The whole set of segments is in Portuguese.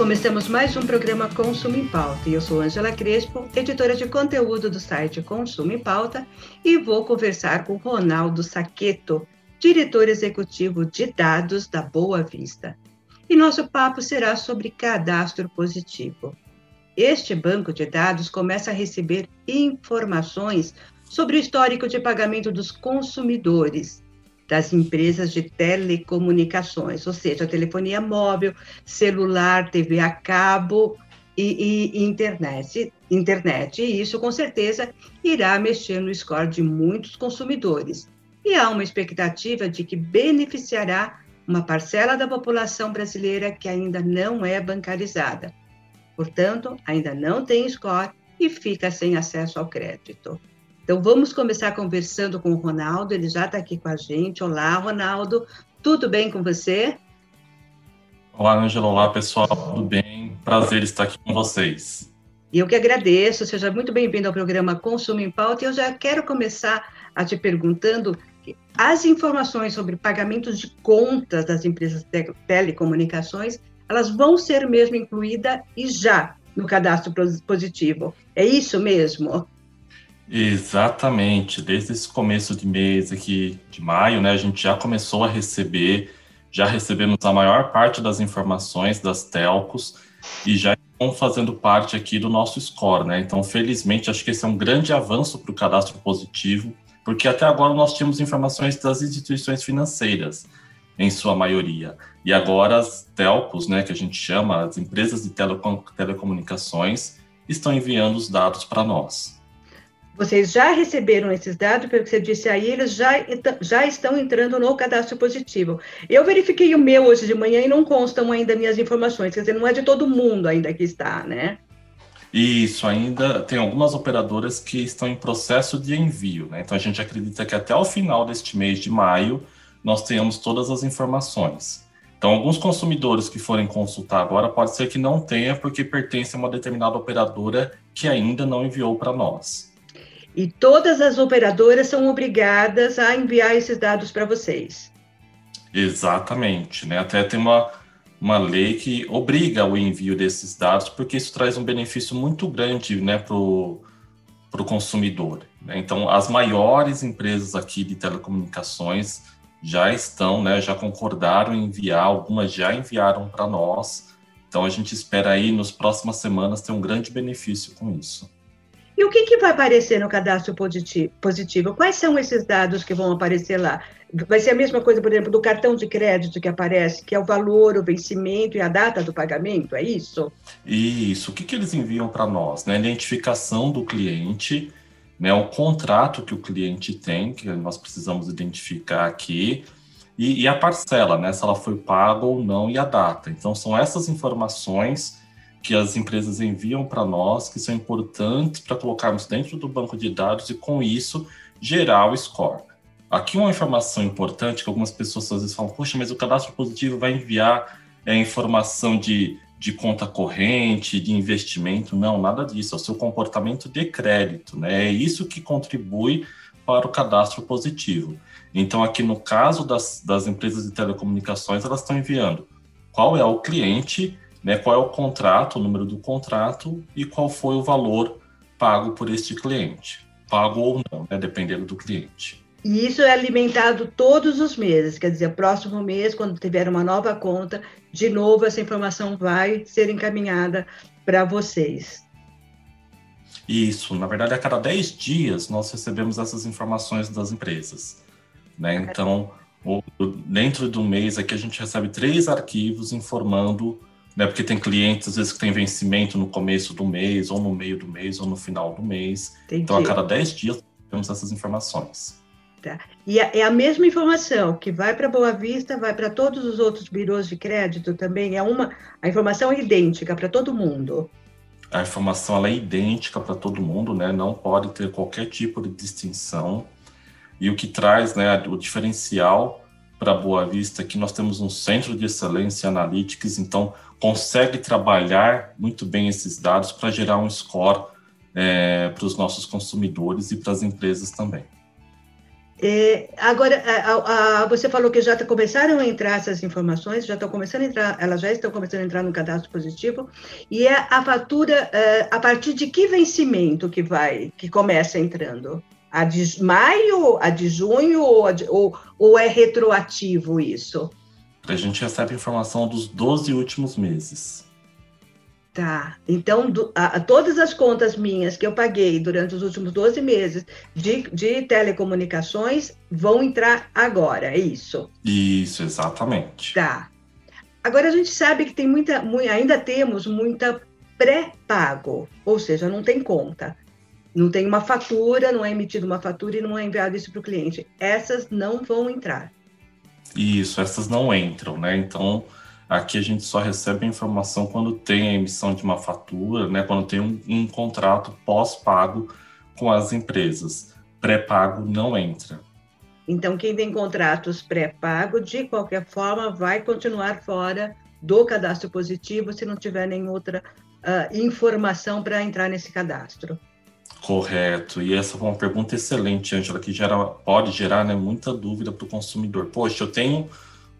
Começamos mais um programa Consumo em Pauta. Eu sou Angela Crespo, editora de conteúdo do site Consumo em Pauta, e vou conversar com Ronaldo Saqueto, diretor executivo de dados da Boa Vista. E nosso papo será sobre cadastro positivo. Este banco de dados começa a receber informações sobre o histórico de pagamento dos consumidores das empresas de telecomunicações, ou seja, telefonia móvel, celular, TV a cabo e, e, internet. Internet. E isso, com certeza, irá mexer no score de muitos consumidores. E há uma expectativa de que beneficiará uma parcela da população brasileira que ainda não é bancarizada. Portanto, ainda não tem score e fica sem acesso ao crédito. Então, vamos começar conversando com o Ronaldo, ele já está aqui com a gente. Olá, Ronaldo, tudo bem com você? Olá, Ângela, olá, pessoal, tudo bem? Prazer estar aqui com vocês. Eu que agradeço, seja muito bem-vindo ao programa Consumo em Pauta. E eu já quero começar a te perguntando as informações sobre pagamentos de contas das empresas de telecomunicações, elas vão ser mesmo incluídas e já no cadastro positivo. É isso mesmo? Exatamente. Desde esse começo de mês aqui, de maio, né, a gente já começou a receber, já recebemos a maior parte das informações das telcos e já estão fazendo parte aqui do nosso score, né? Então, felizmente, acho que esse é um grande avanço para o cadastro positivo, porque até agora nós tínhamos informações das instituições financeiras, em sua maioria. E agora as telcos, né, que a gente chama, as empresas de telecom telecomunicações, estão enviando os dados para nós. Vocês já receberam esses dados, pelo que você disse aí, eles já, já estão entrando no cadastro positivo. Eu verifiquei o meu hoje de manhã e não constam ainda minhas informações, quer dizer, não é de todo mundo ainda que está, né? Isso, ainda tem algumas operadoras que estão em processo de envio, né? Então a gente acredita que até o final deste mês de maio nós tenhamos todas as informações. Então, alguns consumidores que forem consultar agora pode ser que não tenha, porque pertence a uma determinada operadora que ainda não enviou para nós. E todas as operadoras são obrigadas a enviar esses dados para vocês. Exatamente, né? Até tem uma, uma lei que obriga o envio desses dados, porque isso traz um benefício muito grande né, para o consumidor. Né? Então, as maiores empresas aqui de telecomunicações já estão, né, já concordaram em enviar, algumas já enviaram para nós. Então, a gente espera aí, nas próximas semanas, ter um grande benefício com isso. E o que, que vai aparecer no cadastro positivo? Quais são esses dados que vão aparecer lá? Vai ser a mesma coisa, por exemplo, do cartão de crédito que aparece, que é o valor, o vencimento e a data do pagamento, é isso? Isso. O que, que eles enviam para nós? Né? Identificação do cliente, né? o contrato que o cliente tem, que nós precisamos identificar aqui, e, e a parcela, né? se ela foi paga ou não, e a data. Então, são essas informações que as empresas enviam para nós, que são importantes para colocarmos dentro do banco de dados e, com isso, gerar o score. Aqui uma informação importante que algumas pessoas às vezes falam, poxa, mas o cadastro positivo vai enviar é, informação de, de conta corrente, de investimento. Não, nada disso, é o seu comportamento de crédito, né? É isso que contribui para o cadastro positivo. Então, aqui no caso das, das empresas de telecomunicações, elas estão enviando qual é o cliente né, qual é o contrato, o número do contrato e qual foi o valor pago por este cliente, pago ou não, né, dependendo do cliente. E isso é alimentado todos os meses, quer dizer, próximo mês, quando tiver uma nova conta, de novo essa informação vai ser encaminhada para vocês. Isso, na verdade, a cada 10 dias nós recebemos essas informações das empresas. Né? Então, dentro do mês aqui a gente recebe três arquivos informando né? Porque tem clientes, às vezes, que tem vencimento no começo do mês, ou no meio do mês, ou no final do mês. Entendi. Então, a cada 10 dias, temos essas informações. Tá. E é a mesma informação que vai para Boa Vista, vai para todos os outros birôs de crédito também. É uma a informação é idêntica para todo mundo. A informação é idêntica para todo mundo, né? Não pode ter qualquer tipo de distinção. E o que traz, né, o diferencial para Boa Vista que nós temos um centro de excelência analytics, então consegue trabalhar muito bem esses dados para gerar um score é, para os nossos consumidores e para as empresas também. É, agora, a, a, você falou que já tá, começaram a entrar essas informações, já estão começando a entrar, elas já estão começando a entrar no cadastro positivo, e é a fatura é, a partir de que vencimento que vai, que começa entrando? A de maio, a de junho, ou, de, ou, ou é retroativo isso? A gente recebe informação dos 12 últimos meses. Tá. Então, do, a, todas as contas minhas que eu paguei durante os últimos 12 meses de, de telecomunicações vão entrar agora, é isso? Isso, exatamente. Tá. Agora, a gente sabe que tem muita, ainda temos muita pré-pago, ou seja, não tem conta. Não tem uma fatura, não é emitida uma fatura e não é enviado isso para o cliente. Essas não vão entrar. Isso, essas não entram, né? Então, Aqui a gente só recebe a informação quando tem a emissão de uma fatura, né, quando tem um, um contrato pós-pago com as empresas. Pré-pago não entra. Então, quem tem contratos pré-pago, de qualquer forma, vai continuar fora do cadastro positivo se não tiver nenhuma outra uh, informação para entrar nesse cadastro. Correto. E essa foi uma pergunta excelente, Angela, que gera, pode gerar né, muita dúvida para o consumidor. Poxa, eu tenho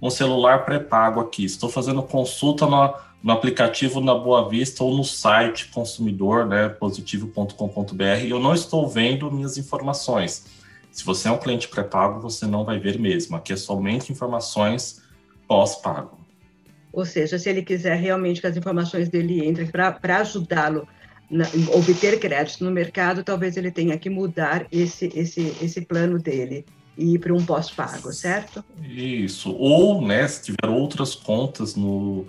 um celular pré-pago aqui, estou fazendo consulta no, no, aplicativo na Boa Vista ou no site consumidor, né, positivo.com.br, e eu não estou vendo minhas informações. Se você é um cliente pré-pago, você não vai ver mesmo. Aqui é somente informações pós-pago. Ou seja, se ele quiser realmente que as informações dele entrem para ajudá-lo a obter crédito no mercado, talvez ele tenha que mudar esse, esse, esse plano dele e ir para um pós-pago, certo? Isso. Ou, né, se tiver outras contas no,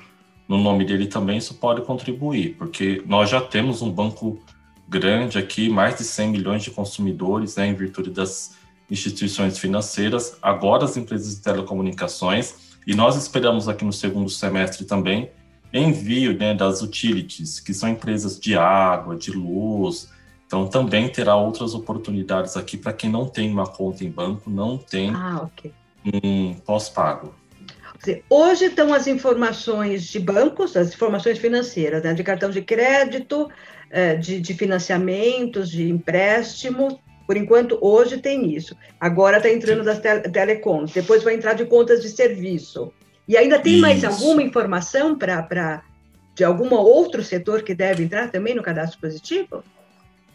no nome dele também, isso pode contribuir, porque nós já temos um banco grande aqui, mais de 100 milhões de consumidores, né, em virtude das instituições financeiras, agora as empresas de telecomunicações, e nós esperamos aqui no segundo semestre também envio né, das utilities, que são empresas de água, de luz, então, também terá outras oportunidades aqui para quem não tem uma conta em banco, não tem ah, okay. um pós-pago. Hoje estão as informações de bancos, as informações financeiras, né, de cartão de crédito, eh, de, de financiamentos, de empréstimo. Por enquanto, hoje tem isso. Agora está entrando das telecoms, depois vai entrar de contas de serviço. E ainda tem isso. mais alguma informação para de algum outro setor que deve entrar também no cadastro positivo?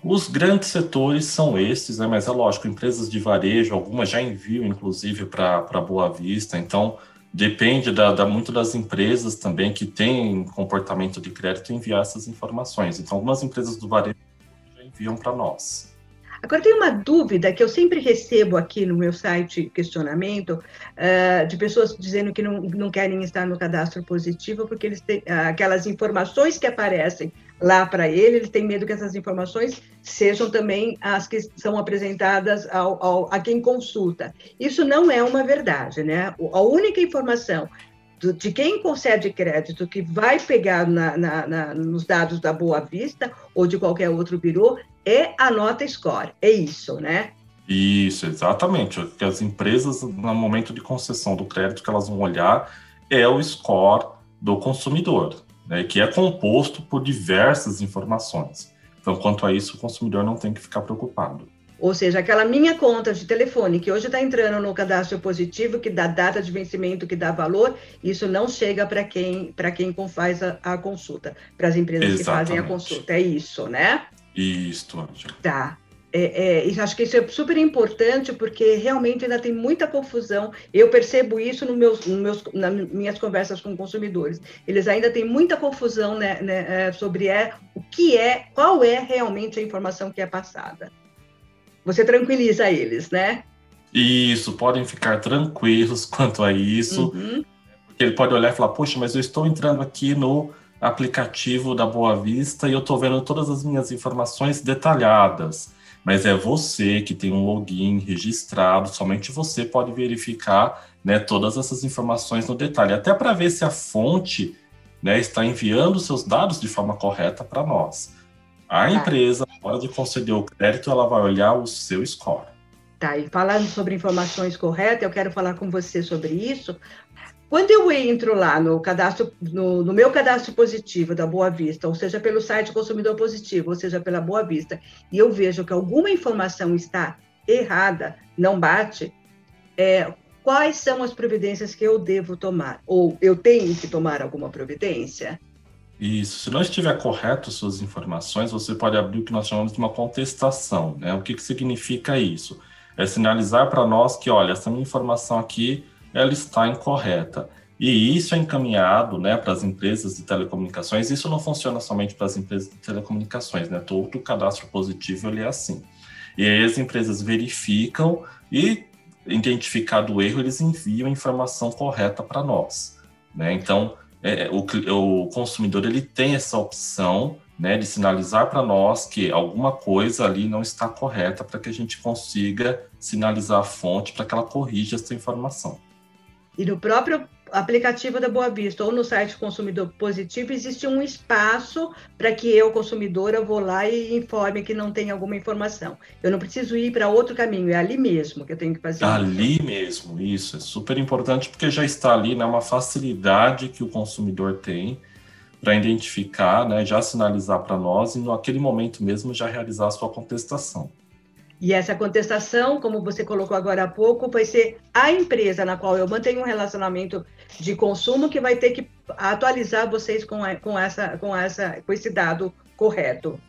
Os grandes setores são esses, né? mas é lógico, empresas de varejo, algumas já enviam, inclusive, para Boa Vista, então depende da, da, muito das empresas também que têm comportamento de crédito enviar essas informações. Então, algumas empresas do varejo já enviam para nós. Agora, tem uma dúvida que eu sempre recebo aqui no meu site questionamento uh, de pessoas dizendo que não, não querem estar no cadastro positivo porque eles têm uh, aquelas informações que aparecem lá para ele, ele tem medo que essas informações sejam também as que são apresentadas ao, ao, a quem consulta. Isso não é uma verdade, né? A única informação de quem concede crédito que vai pegar na, na, na, nos dados da Boa Vista ou de qualquer outro birô é a nota score. É isso, né? Isso, exatamente. O que as empresas, no momento de concessão do crédito, que elas vão olhar é o score do consumidor né, que é composto por diversas informações. Então, quanto a isso, o consumidor não tem que ficar preocupado. Ou seja, aquela minha conta de telefone que hoje está entrando no cadastro positivo, que dá data de vencimento, que dá valor, isso não chega para quem para quem faz a, a consulta, para as empresas Exatamente. que fazem a consulta. É isso, né? Isso, Angela. Tá. É, é, acho que isso é super importante porque realmente ainda tem muita confusão. Eu percebo isso no meus, no meus, nas minhas conversas com consumidores. Eles ainda têm muita confusão né, né, é, sobre é, o que é, qual é realmente a informação que é passada. Você tranquiliza eles, né? Isso, podem ficar tranquilos quanto a isso. Uhum. Porque ele pode olhar e falar: Poxa, mas eu estou entrando aqui no aplicativo da Boa Vista e eu estou vendo todas as minhas informações detalhadas mas é você que tem um login registrado, somente você pode verificar né, todas essas informações no detalhe, até para ver se a fonte né, está enviando seus dados de forma correta para nós. A tá. empresa, na hora de conceder o crédito, ela vai olhar o seu score. Tá, e falando sobre informações corretas, eu quero falar com você sobre isso. Quando eu entro lá no cadastro, no, no, meu cadastro positivo da Boa Vista, ou seja, pelo site Consumidor Positivo, ou seja, pela Boa Vista, e eu vejo que alguma informação está errada, não bate, é, quais são as providências que eu devo tomar? Ou eu tenho que tomar alguma providência? Isso. Se não estiver correto suas informações, você pode abrir o que nós chamamos de uma contestação. Né? O que, que significa isso? É sinalizar para nós que, olha, essa minha informação aqui ela está incorreta. E isso é encaminhado né, para as empresas de telecomunicações. Isso não funciona somente para as empresas de telecomunicações, né? Todo cadastro positivo ele é assim. E aí as empresas verificam e, identificado o erro, eles enviam a informação correta para nós. Né? Então, é, é, o, o consumidor ele tem essa opção né, de sinalizar para nós que alguma coisa ali não está correta para que a gente consiga sinalizar a fonte para que ela corrija essa informação. E no próprio aplicativo da Boa Vista ou no site Consumidor Positivo existe um espaço para que eu, consumidora, vou lá e informe que não tem alguma informação. Eu não preciso ir para outro caminho, é ali mesmo que eu tenho que fazer. Ali mesmo, isso é super importante porque já está ali, né, uma facilidade que o consumidor tem para identificar, né, já sinalizar para nós e naquele momento mesmo já realizar a sua contestação. E essa contestação, como você colocou agora há pouco, vai ser a empresa na qual eu mantenho um relacionamento de consumo que vai ter que atualizar vocês com, a, com, essa, com, essa, com esse dado correto.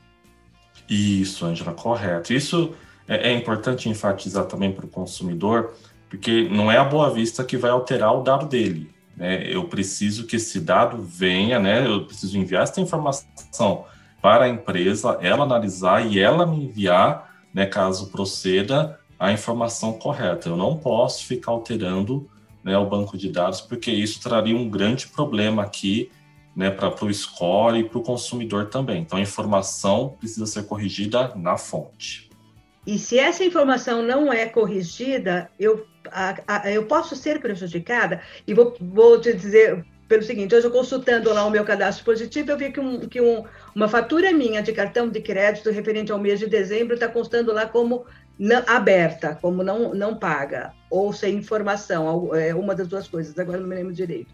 Isso, Angela, correto. Isso é, é importante enfatizar também para o consumidor, porque não é a Boa Vista que vai alterar o dado dele. Né? Eu preciso que esse dado venha, né? eu preciso enviar essa informação para a empresa, ela analisar e ela me enviar né, caso proceda, a informação correta. Eu não posso ficar alterando né, o banco de dados, porque isso traria um grande problema aqui né, para o score e para o consumidor também. Então, a informação precisa ser corrigida na fonte. E se essa informação não é corrigida, eu, a, a, eu posso ser prejudicada? E vou, vou te dizer, pelo seguinte, hoje eu consultando lá o meu cadastro positivo, eu vi que, um, que um, uma fatura minha de cartão de crédito referente ao mês de dezembro está constando lá como não, aberta, como não, não paga, ou sem informação, é uma das duas coisas, agora não me lembro direito.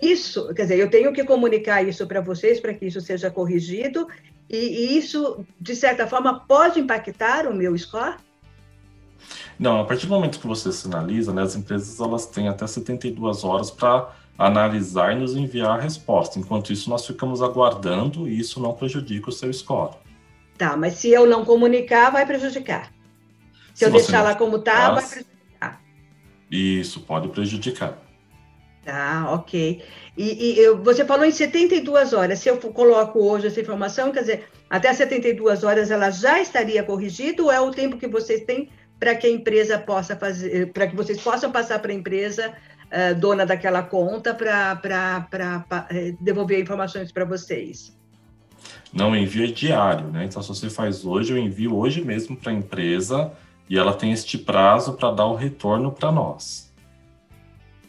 Isso, quer dizer, eu tenho que comunicar isso para vocês para que isso seja corrigido, e, e isso, de certa forma, pode impactar o meu score? Não, a partir do momento que você sinaliza, né, as empresas elas têm até 72 horas para analisar e nos enviar a resposta. Enquanto isso, nós ficamos aguardando e isso não prejudica o seu score. Tá, mas se eu não comunicar, vai prejudicar. Se, se eu deixar lá como está, vai prejudicar. Isso, pode prejudicar. Tá, ok. E, e você falou em 72 horas. Se eu coloco hoje essa informação, quer dizer, até 72 horas ela já estaria corrigida ou é o tempo que vocês têm para que a empresa possa fazer, para que vocês possam passar para a empresa uh, dona daquela conta para eh, devolver informações para vocês? Não, o envio é diário, né? Então, se você faz hoje, eu envio hoje mesmo para a empresa e ela tem este prazo para dar o retorno para nós.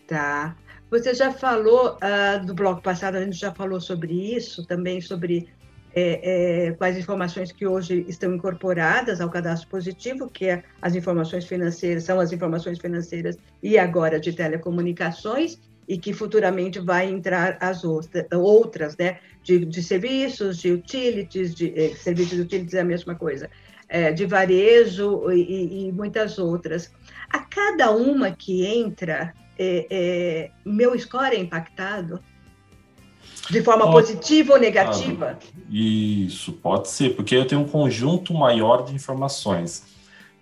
Tá. Você já falou uh, do bloco passado, a gente já falou sobre isso, também sobre é, é, quais informações que hoje estão incorporadas ao cadastro positivo, que é as informações financeiras, são as informações financeiras e agora de telecomunicações, e que futuramente vai entrar as outras, né, de, de serviços, de utilities, de eh, serviços de utilities é a mesma coisa, é, de varejo e, e, muitas outras. A cada uma que entra, é, meu score é impactado? De forma pode, positiva ou negativa? Isso, pode ser, porque eu tenho um conjunto maior de informações.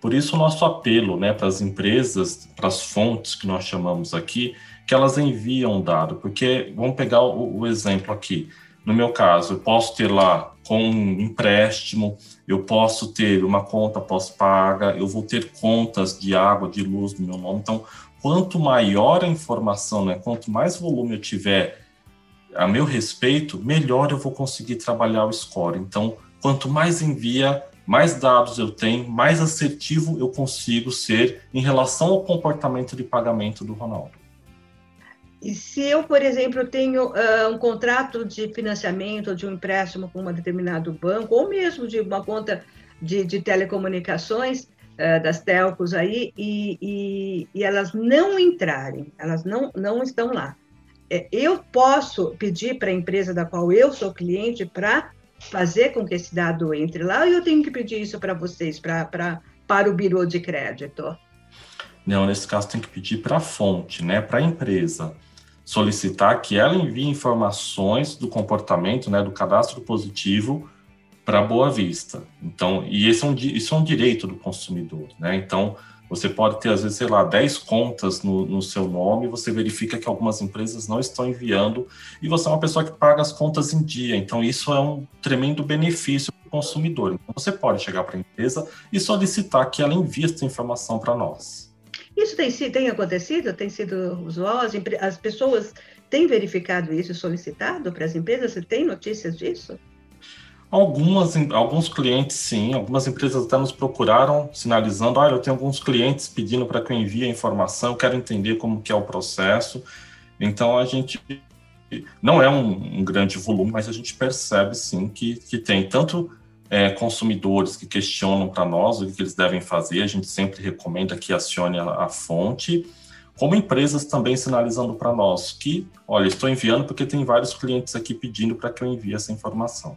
Por isso, o nosso apelo né, para as empresas, para as fontes que nós chamamos aqui, que elas enviam dado. Porque, vamos pegar o, o exemplo aqui. No meu caso, eu posso ter lá com um empréstimo, eu posso ter uma conta pós-paga, eu vou ter contas de água, de luz no meu nome. Então, quanto maior a informação, né, quanto mais volume eu tiver a meu respeito, melhor eu vou conseguir trabalhar o score. Então, quanto mais envia, mais dados eu tenho, mais assertivo eu consigo ser em relação ao comportamento de pagamento do Ronaldo. E se eu, por exemplo, tenho uh, um contrato de financiamento de um empréstimo com um determinado banco, ou mesmo de uma conta de, de telecomunicações, uh, das telcos aí, e, e, e, elas não entrarem, elas não, não estão lá. É, eu posso pedir para a empresa da qual eu sou cliente para fazer com que esse dado entre lá, ou eu tenho que pedir isso para vocês, pra, pra, para o birô de crédito? Não, nesse caso tem que pedir para a fonte, né, para a empresa, solicitar que ela envie informações do comportamento, né, do cadastro positivo para Boa Vista. Então, e esse é um, isso é um direito do consumidor, né? Então, você pode ter, às vezes, sei lá, 10 contas no, no seu nome, você verifica que algumas empresas não estão enviando, e você é uma pessoa que paga as contas em dia. Então, isso é um tremendo benefício para o consumidor. Então, você pode chegar para a empresa e solicitar que ela envie essa informação para nós. Isso tem, tem acontecido? Tem sido usual? As, as pessoas têm verificado isso e solicitado para as empresas? Você tem notícias disso? Algumas, alguns clientes, sim. Algumas empresas até nos procuraram, sinalizando: olha, eu tenho alguns clientes pedindo para que eu envie a informação, eu quero entender como que é o processo. Então, a gente não é um, um grande volume, mas a gente percebe, sim, que, que tem tanto é, consumidores que questionam para nós o que eles devem fazer, a gente sempre recomenda que acione a, a fonte, como empresas também sinalizando para nós que, olha, estou enviando porque tem vários clientes aqui pedindo para que eu envie essa informação.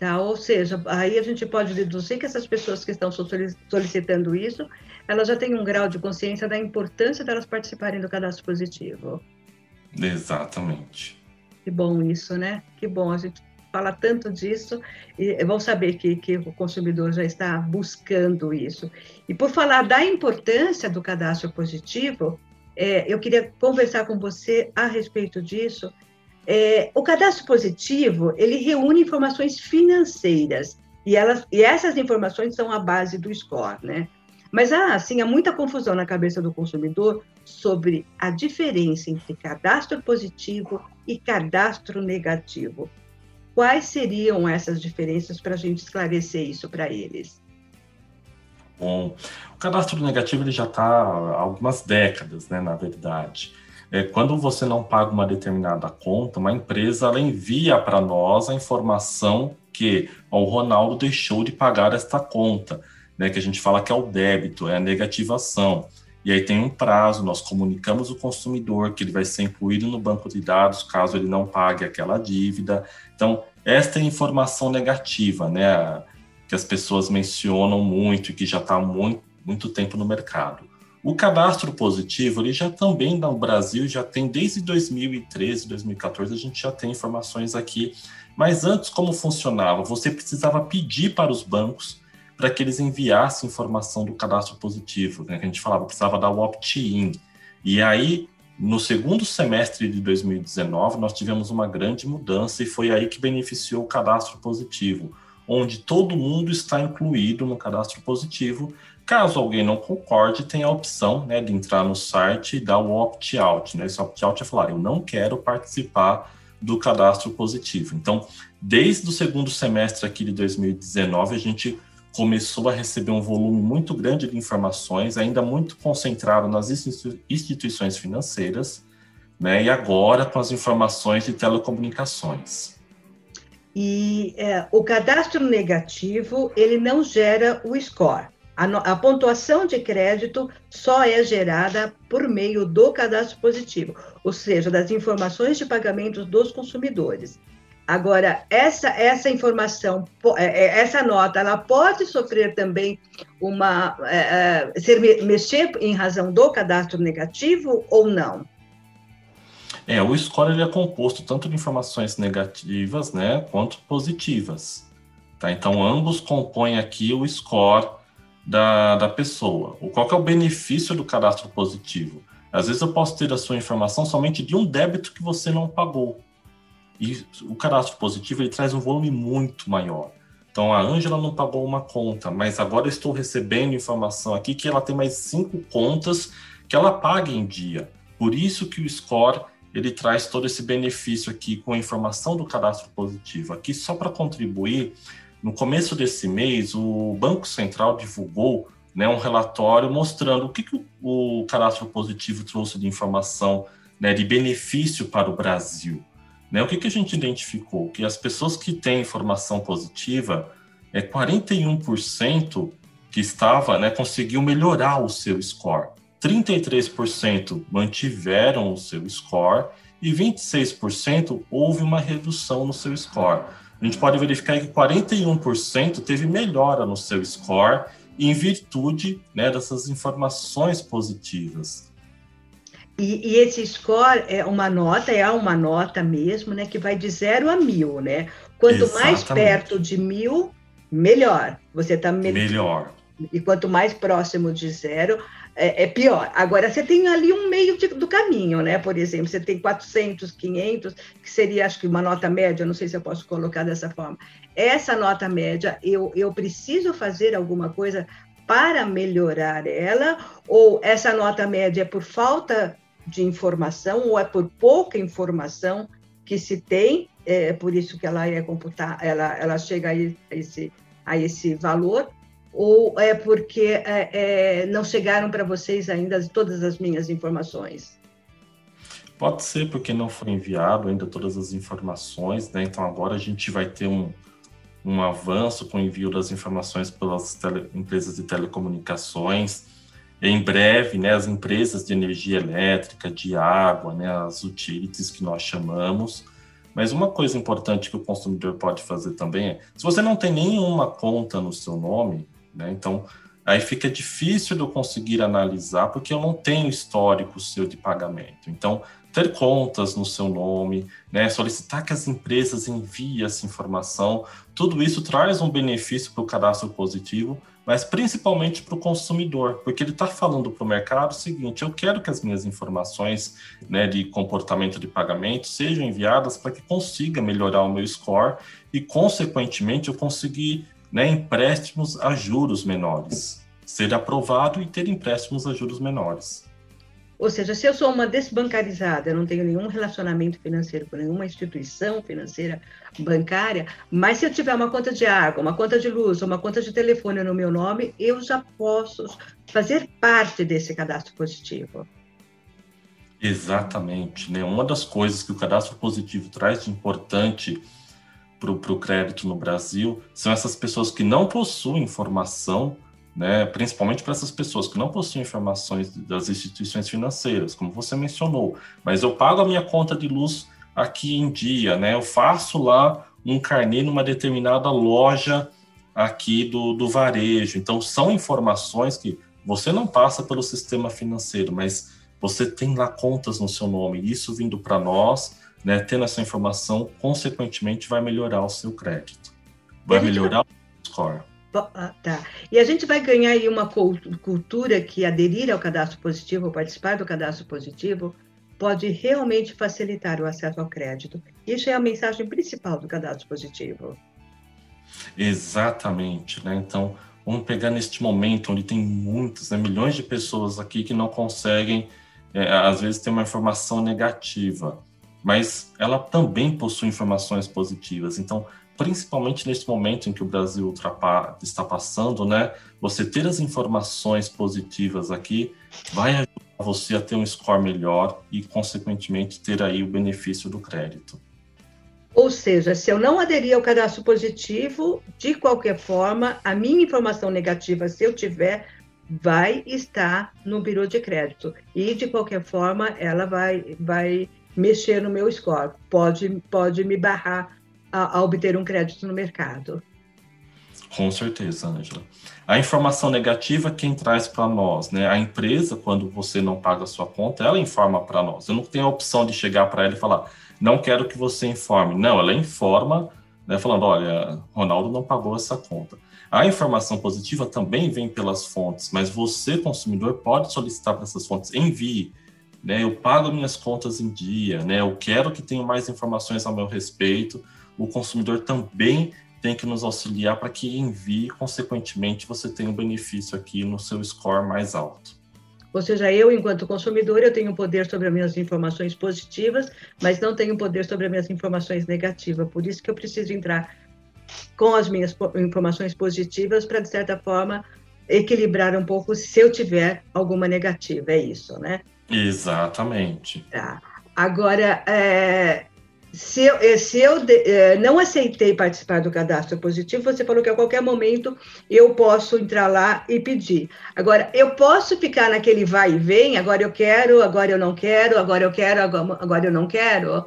Tá? Ou seja, aí a gente pode deduzir que essas pessoas que estão solicitando isso, elas já têm um grau de consciência da importância delas participarem do cadastro positivo. Exatamente. Que bom isso, né? Que bom. A gente fala tanto disso e vão saber que, que o consumidor já está buscando isso. E por falar da importância do cadastro positivo, é, eu queria conversar com você a respeito disso, é, o cadastro positivo ele reúne informações financeiras e elas e essas informações são a base do score, né? Mas há, assim, há muita confusão na cabeça do consumidor sobre a diferença entre cadastro positivo e cadastro negativo. Quais seriam essas diferenças para a gente esclarecer isso para eles? Bom, o cadastro negativo ele já está há algumas décadas, né, na verdade. É, quando você não paga uma determinada conta, uma empresa ela envia para nós a informação que ó, o Ronaldo deixou de pagar esta conta, né, que a gente fala que é o débito, é a negativação. E aí tem um prazo, nós comunicamos o consumidor que ele vai ser incluído no banco de dados caso ele não pague aquela dívida. Então, esta é a informação negativa, né, que as pessoas mencionam muito e que já está muito, muito tempo no mercado. O cadastro positivo, ele já também no Brasil já tem desde 2013, 2014, a gente já tem informações aqui. Mas antes como funcionava? Você precisava pedir para os bancos para que eles enviassem informação do cadastro positivo, né? Que a gente falava, precisava dar o opt-in. E aí, no segundo semestre de 2019, nós tivemos uma grande mudança e foi aí que beneficiou o cadastro positivo, onde todo mundo está incluído no cadastro positivo Caso alguém não concorde, tem a opção né, de entrar no site e dar o opt-out. Né? Esse opt-out é falar, eu não quero participar do cadastro positivo. Então, desde o segundo semestre aqui de 2019, a gente começou a receber um volume muito grande de informações, ainda muito concentrado nas instituições financeiras, né? e agora com as informações de telecomunicações. E é, o cadastro negativo, ele não gera o score. A, a, pontuação de crédito só é gerada por meio do cadastro positivo, ou seja, das informações de pagamentos dos consumidores. Agora, essa, essa informação, é, é, essa nota, ela pode sofrer também uma. É, ser, mexer em razão do cadastro negativo ou não? É, o score ele é composto tanto de informações negativas né, quanto positivas. Tá? Então, ambos compõem aqui o score da, da pessoa. Qual é o benefício do cadastro positivo? Às vezes eu posso ter a sua informação somente de um débito que você não pagou. E o cadastro positivo ele traz um volume muito maior. Então a Ângela não pagou uma conta, mas agora eu estou recebendo informação aqui que ela tem mais cinco contas que ela paga em dia. Por isso que o score ele traz todo esse benefício aqui com a informação do cadastro positivo. Aqui só para contribuir, no começo desse mês, o Banco Central divulgou né, um relatório mostrando o que, que o, cadastro positivo trouxe de informação, né, de benefício para o Brasil. Né? O que, que a gente identificou? Que as pessoas que têm informação positiva, é 41% que estava, né, conseguiu melhorar o seu score. 33% mantiveram o seu score e 26% houve uma redução no seu score. A gente pode verificar que 41% teve melhora no seu score em virtude né, dessas informações positivas. E, e, esse score é uma nota, é uma nota mesmo, né, que vai de zero a mil, né? Quanto Exatamente. mais perto de mil, melhor. Você está me... melhor. E quanto mais próximo de zero, é, é pior. Agora, você tem ali um meio de, do caminho, né? Por exemplo, você tem 400, 500, que seria, acho que, uma nota média, não sei se eu posso colocar dessa forma. Essa nota média, eu, eu preciso fazer alguma coisa para melhorar ela, ou essa nota média é por falta de informação, ou é por pouca informação que se tem, é por isso que ela é computar, ela, ela chega a esse, a esse valor, ou é porque é, é, não chegaram para vocês ainda todas as minhas informações? Pode ser porque não foi enviado ainda todas as informações, né? Então agora a gente vai ter um, um avanço com o envio das informações pelas tele, empresas de telecomunicações. Em breve, né, as empresas de energia elétrica, de água, né, as utilities que nós chamamos. Mas uma coisa importante que o consumidor pode fazer também é, se você não tem nenhuma conta no seu nome, né? Então, aí fica difícil de eu conseguir analisar, porque eu não tenho histórico seu de pagamento. Então, ter contas no seu nome, né, solicitar que as empresas enviem essa informação, tudo isso traz um benefício para o cadastro positivo, mas principalmente para o consumidor, porque ele está falando para o mercado o seguinte: eu quero que as minhas informações né, de comportamento de pagamento sejam enviadas para que consiga melhorar o meu score e, consequentemente, eu conseguir né, empréstimos a juros menores, ser aprovado e ter empréstimos a juros menores. Ou seja, se eu sou uma desbancarizada, eu não tenho nenhum relacionamento financeiro com nenhuma instituição financeira bancária, mas se eu tiver uma conta de água, uma conta de luz, uma conta de telefone no meu nome, eu já posso fazer parte desse cadastro positivo. Exatamente. Né? Uma das coisas que o cadastro positivo traz de importante para o crédito no Brasil são essas pessoas que não possuem informação, né, principalmente para essas pessoas que não possuem informações das instituições financeiras, como você mencionou. Mas eu pago a minha conta de luz aqui em dia, né, eu faço lá um carnê numa determinada loja aqui do, do varejo. Então, são informações que você não passa pelo sistema financeiro, mas você tem lá contas no seu nome. Isso vindo para nós né, tendo essa informação, consequentemente vai melhorar o seu crédito, vai melhorar vai... o score. Ah, tá. E a gente vai ganhar aí uma cultura que aderir ao cadastro positivo, ou participar do cadastro positivo, pode realmente facilitar o acesso ao crédito. Isso é a mensagem principal do cadastro positivo. Exatamente, né? Então, vamos pegar neste momento onde tem muitos, né, milhões de pessoas aqui que não conseguem, é, às vezes, ter uma informação negativa mas ela também possui informações positivas. Então, principalmente nesse momento em que o Brasil está passando, né, você ter as informações positivas aqui vai ajudar você a ter um score melhor e, consequentemente, ter aí o benefício do crédito. Ou seja, se eu não aderir ao cadastro positivo, de qualquer forma, a minha informação negativa, se eu tiver, vai estar no birô de crédito. E, de qualquer forma, ela vai, vai mexer no meu score, pode, pode me barrar a, a obter um crédito no mercado. Com certeza, Angela. A informação negativa quem traz para nós, né? A empresa, quando você não paga a sua conta, ela informa para nós. Eu não tenho a opção de chegar para ela e falar, não quero que você informe. Não, ela informa, né, falando, olha, Ronaldo não pagou essa conta. A informação positiva também vem pelas fontes, mas você, consumidor, pode solicitar para essas fontes, envie né? Eu pago minhas contas em dia, né? Eu quero que tenha mais informações a meu respeito. O consumidor também tem que nos auxiliar para que envie, consequentemente, você tenha um benefício aqui no seu score mais alto. Ou seja, eu, enquanto consumidor, eu tenho poder sobre as minhas informações positivas, mas não tenho poder sobre as minhas informações negativas. Por isso que eu preciso entrar com as minhas informações positivas para, de certa forma, equilibrar um pouco se eu tiver alguma negativa, é isso, né? Exatamente. Tá. Agora, é, se eu, eh, se eu de, é, não aceitei participar do cadastro positivo, você falou que a qualquer momento eu posso entrar lá e pedir. Agora, eu posso ficar naquele vai e vem, agora eu quero, agora eu não quero, agora eu quero, agora, agora eu não quero?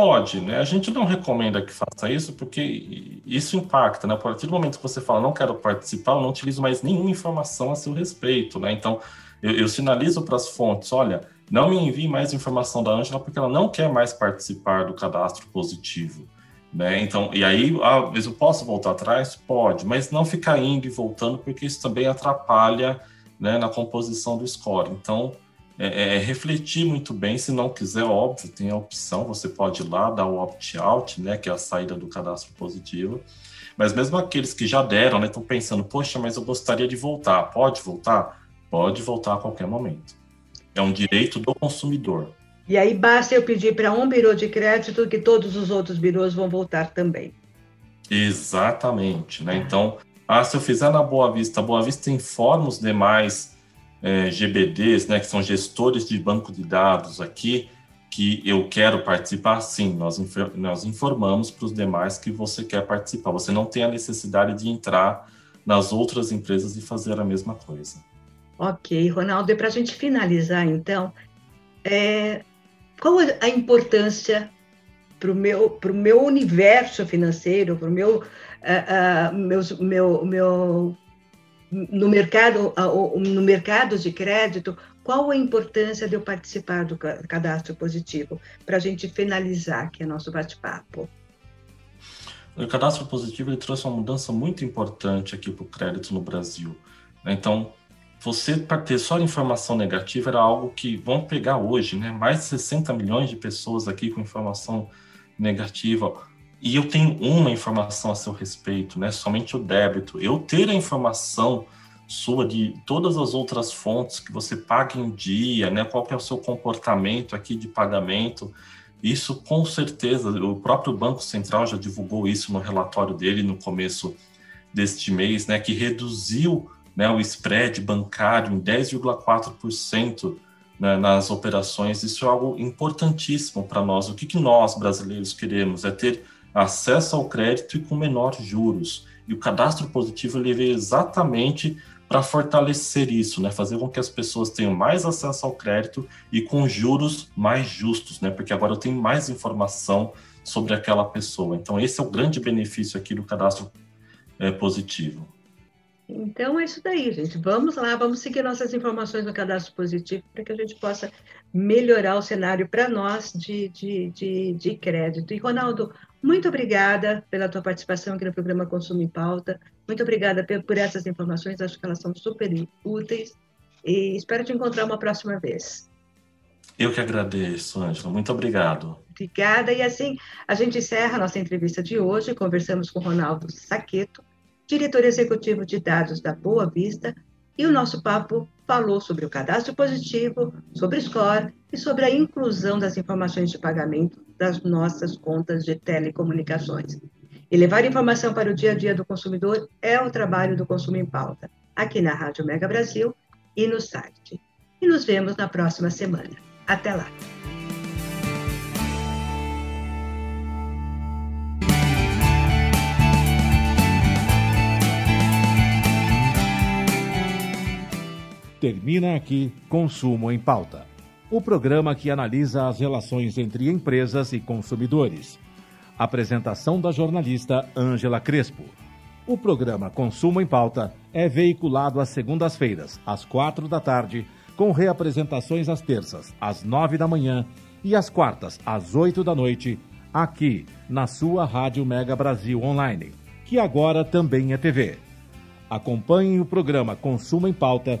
Pode, né? A gente não recomenda que faça isso porque isso impacta, né? A partir do momento que você fala não quero participar, eu não utilizo mais nenhuma informação a seu respeito, né? Então, eu, eu sinalizo para as fontes, olha, não me envie mais informação da Ângela porque ela não quer mais participar do cadastro positivo. Né? Então, e aí, às vezes eu posso voltar atrás? Pode, mas não ficar indo e voltando, porque isso também atrapalha né, na composição do score. Então, é, é, refletir muito bem, se não quiser, óbvio, tem a opção, você pode ir lá dar o opt-out, né, que é a saída do cadastro positivo. Mas mesmo aqueles que já deram, né, estão pensando, poxa, mas eu gostaria de voltar. Pode voltar? Pode voltar a qualquer momento. É um direito do consumidor. E aí basta eu pedir para um birô de crédito que todos os outros birôs vão voltar também. Exatamente, né? Então, ah, se eu fizer na Boa Vista, a Boa Vista informa os demais é, GBDs, né, que são gestores de banco de dados aqui, que eu quero participar, sim, nós, nós informamos para os demais que você quer participar. Você não tem a necessidade de entrar nas outras empresas e fazer a mesma coisa. Ok, Ronaldo, e para a gente finalizar, então, é, qual a importância para o meu, meu universo financeiro, para o meu, uh, uh, meu, meu, no mercado, no mercado de crédito, qual a importância de eu participar do cadastro positivo? Para a gente finalizar aqui o nosso bate-papo. O cadastro positivo ele trouxe uma mudança muito importante aqui para o crédito no Brasil. Né? Então, você para ter só informação negativa era algo que vão pegar hoje, né? Mais de 60 milhões de pessoas aqui com informação negativa. E eu tenho uma informação a seu respeito, né? Somente o débito. Eu ter a informação sua de todas as outras fontes que você paga em dia, né? Qual é o seu comportamento aqui de pagamento? Isso com certeza, o próprio Banco Central já divulgou isso no relatório dele no começo deste mês, né? Que reduziu né, o spread bancário em 10,4% né, nas operações. Isso é algo importantíssimo para nós. O que, que nós, brasileiros, queremos? É ter acesso ao crédito e com menores juros. E o cadastro positivo ele veio exatamente para fortalecer isso, né? fazer com que as pessoas tenham mais acesso ao crédito e com juros mais justos, né? porque agora eu tenho mais informação sobre aquela pessoa. Então, esse é o grande benefício aqui do cadastro é, positivo. Então é isso daí, gente. Vamos lá, vamos seguir nossas informações no cadastro positivo para que a gente possa melhorar o cenário para nós de, de, de, de, crédito. E, Ronaldo, muito obrigada pela tua participação aqui no programa Consumo em Pauta. Muito obrigada por essas informações, acho que elas são super úteis. E espero te encontrar uma próxima vez. Eu que agradeço, Ângela. Muito obrigado. Obrigada. E assim, a gente encerra a nossa entrevista de hoje. Conversamos com Ronaldo Saqueto diretor executivo de dados da Boa Vista, e o nosso papo falou sobre o cadastro positivo, sobre score e sobre a inclusão das informações de pagamento das nossas contas de telecomunicações. E levar informação para o dia a dia do consumidor é o trabalho do Consumo em Pauta, aqui na Rádio Mega Brasil e no site. E nos vemos na próxima semana. Até lá! Termina aqui Consumo em Pauta, o programa que analisa as relações entre empresas e consumidores. Apresentação da jornalista Ângela Crespo. O programa Consumo em Pauta é veiculado às segundas-feiras, às quatro da tarde, com reapresentações às terças, às nove da manhã e às quartas, às oito da noite, aqui na sua Rádio Mega Brasil Online, que agora também é TV. Acompanhe o programa Consumo em Pauta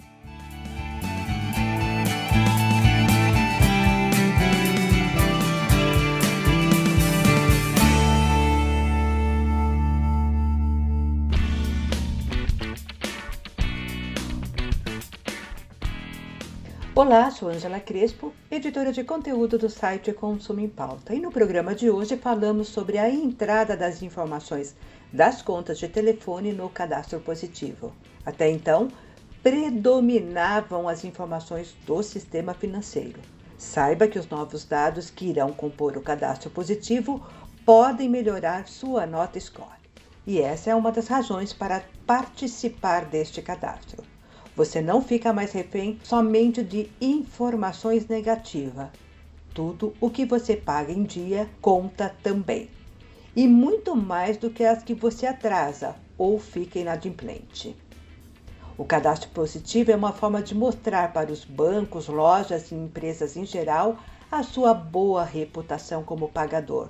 Olá, sou Angela Crespo, editora de conteúdo do site Consumo em Pauta. E no programa de hoje falamos sobre a entrada das informações das contas de telefone no cadastro positivo. Até então, predominavam as informações do sistema financeiro. Saiba que os novos dados que irão compor o cadastro positivo podem melhorar sua nota score. E essa é uma das razões para participar deste cadastro. Você não fica mais refém somente de informações negativas. Tudo o que você paga em dia conta também. E muito mais do que as que você atrasa ou fica inadimplente. O cadastro positivo é uma forma de mostrar para os bancos, lojas e empresas em geral a sua boa reputação como pagador.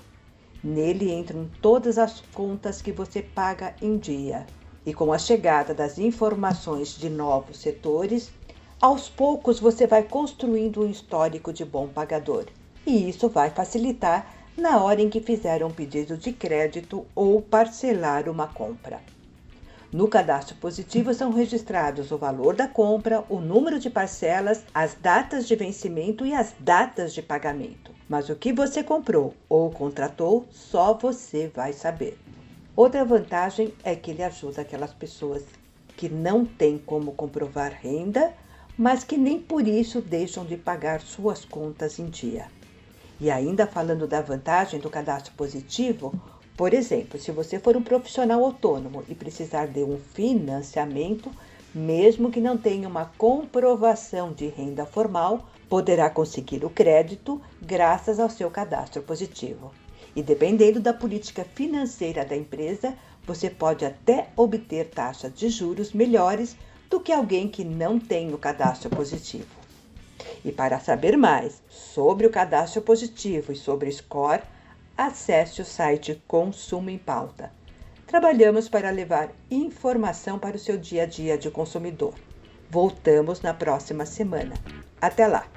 Nele entram todas as contas que você paga em dia e com a chegada das informações de novos setores, aos poucos você vai construindo um histórico de bom pagador. E isso vai facilitar na hora em que fizer um pedido de crédito ou parcelar uma compra. No cadastro positivo são registrados o valor da compra, o número de parcelas, as datas de vencimento e as datas de pagamento. Mas o que você comprou ou contratou, só você vai saber. Outra vantagem é que ele ajuda aquelas pessoas que não têm como comprovar renda, mas que nem por isso deixam de pagar suas contas em dia. E ainda falando da vantagem do cadastro positivo, por exemplo, se você for um profissional autônomo e precisar de um financiamento, mesmo que não tenha uma comprovação de renda formal, poderá conseguir o crédito graças ao seu cadastro positivo. E dependendo da política financeira da empresa, você pode até obter taxas de juros melhores do que alguém que não tem o cadastro positivo. E para saber mais sobre o cadastro positivo e sobre o score, acesse o site Consumo em Pauta. Trabalhamos para levar informação para o seu dia a dia de consumidor. Voltamos na próxima semana. Até lá!